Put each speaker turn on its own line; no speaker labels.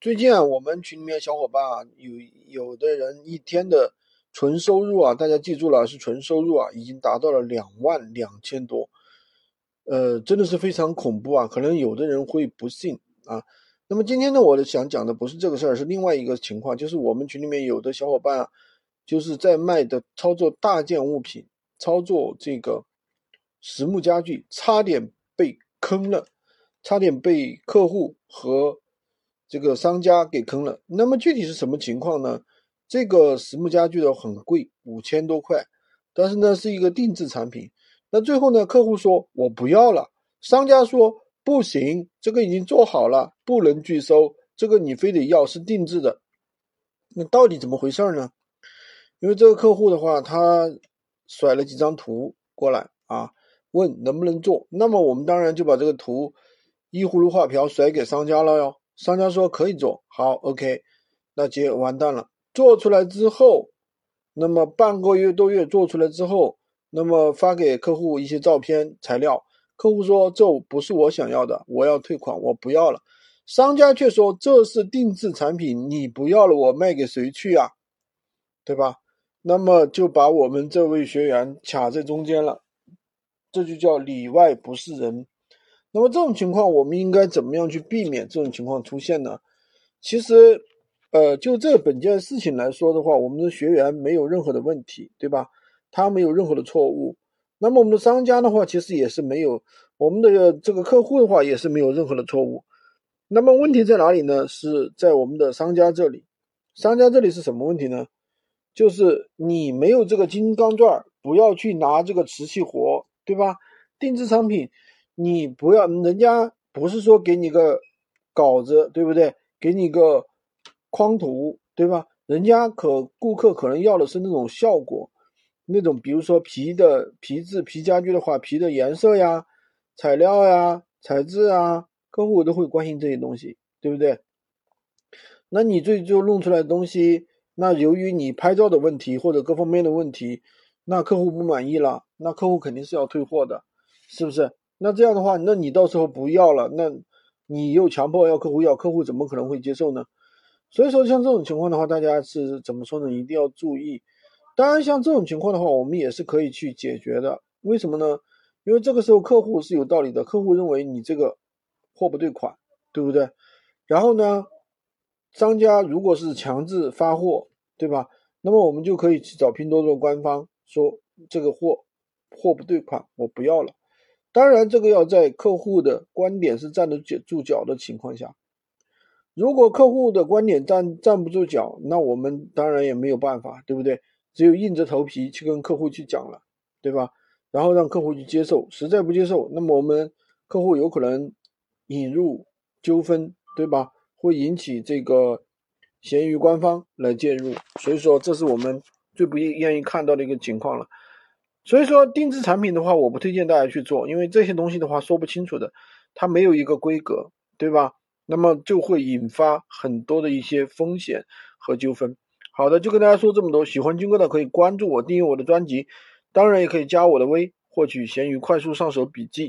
最近啊，我们群里面小伙伴啊，有有的人一天的纯收入啊，大家记住了，是纯收入啊，已经达到了两万两千多，呃，真的是非常恐怖啊！可能有的人会不信啊。那么今天呢，我想讲的不是这个事儿，是另外一个情况，就是我们群里面有的小伙伴啊，就是在卖的操作大件物品，操作这个实木家具，差点被坑了，差点被客户和。这个商家给坑了，那么具体是什么情况呢？这个实木家具的很贵，五千多块，但是呢是一个定制产品。那最后呢，客户说我不要了，商家说不行，这个已经做好了，不能拒收，这个你非得要是定制的。那到底怎么回事呢？因为这个客户的话，他甩了几张图过来啊，问能不能做。那么我们当然就把这个图依葫芦画瓢甩给商家了哟。商家说可以做好，OK，那就完蛋了。做出来之后，那么半个月多月做出来之后，那么发给客户一些照片材料，客户说这不是我想要的，我要退款，我不要了。商家却说这是定制产品，你不要了，我卖给谁去呀？对吧？那么就把我们这位学员卡在中间了，这就叫里外不是人。那么这种情况，我们应该怎么样去避免这种情况出现呢？其实，呃，就这本件事情来说的话，我们的学员没有任何的问题，对吧？他没有任何的错误。那么我们的商家的话，其实也是没有，我们的这个客户的话也是没有任何的错误。那么问题在哪里呢？是在我们的商家这里。商家这里是什么问题呢？就是你没有这个金刚钻，不要去拿这个瓷器活，对吧？定制产品。你不要，人家不是说给你个稿子，对不对？给你个框图，对吧？人家可顾客可能要的是那种效果，那种比如说皮的皮质皮家具的话，皮的颜色呀、材料呀、材质啊，客户都会关心这些东西，对不对？那你最终弄出来的东西，那由于你拍照的问题或者各方面的问题，那客户不满意了，那客户肯定是要退货的，是不是？那这样的话，那你到时候不要了，那你又强迫要客户要，客户怎么可能会接受呢？所以说，像这种情况的话，大家是怎么说呢？一定要注意。当然，像这种情况的话，我们也是可以去解决的。为什么呢？因为这个时候客户是有道理的，客户认为你这个货不对款，对不对？然后呢，商家如果是强制发货，对吧？那么我们就可以去找拼多多官方说这个货货不对款，我不要了。当然，这个要在客户的观点是站得住脚的情况下。如果客户的观点站站不住脚，那我们当然也没有办法，对不对？只有硬着头皮去跟客户去讲了，对吧？然后让客户去接受，实在不接受，那么我们客户有可能引入纠纷，对吧？会引起这个闲鱼官方来介入。所以说，这是我们最不愿意看到的一个情况了。所以说，定制产品的话，我不推荐大家去做，因为这些东西的话说不清楚的，它没有一个规格，对吧？那么就会引发很多的一些风险和纠纷。好的，就跟大家说这么多。喜欢军哥的可以关注我，订阅我的专辑，当然也可以加我的微，获取闲鱼快速上手笔记。